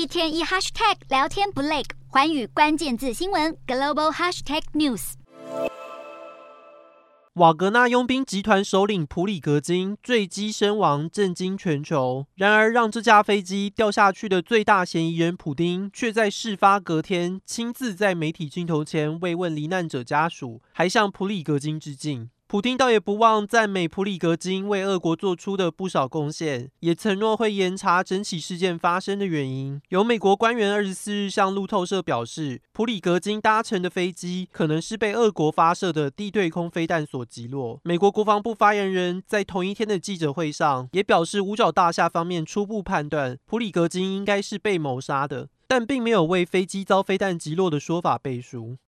一天一 hashtag 聊天不累，寰宇关键字新闻 global hashtag news。瓦格纳佣兵集团首领普里格金坠机身亡，震惊全球。然而，让这架飞机掉下去的最大嫌疑人普丁，却在事发隔天亲自在媒体镜头前慰问罹难者家属，还向普里格金致敬。普丁倒也不忘赞美普里格金为俄国做出的不少贡献，也承诺会严查整起事件发生的原因。有美国官员二十四日向路透社表示，普里格金搭乘的飞机可能是被俄国发射的地对空飞弹所击落。美国国防部发言人在同一天的记者会上也表示，五角大厦方面初步判断普里格金应该是被谋杀的，但并没有为飞机遭飞弹击落的说法背书。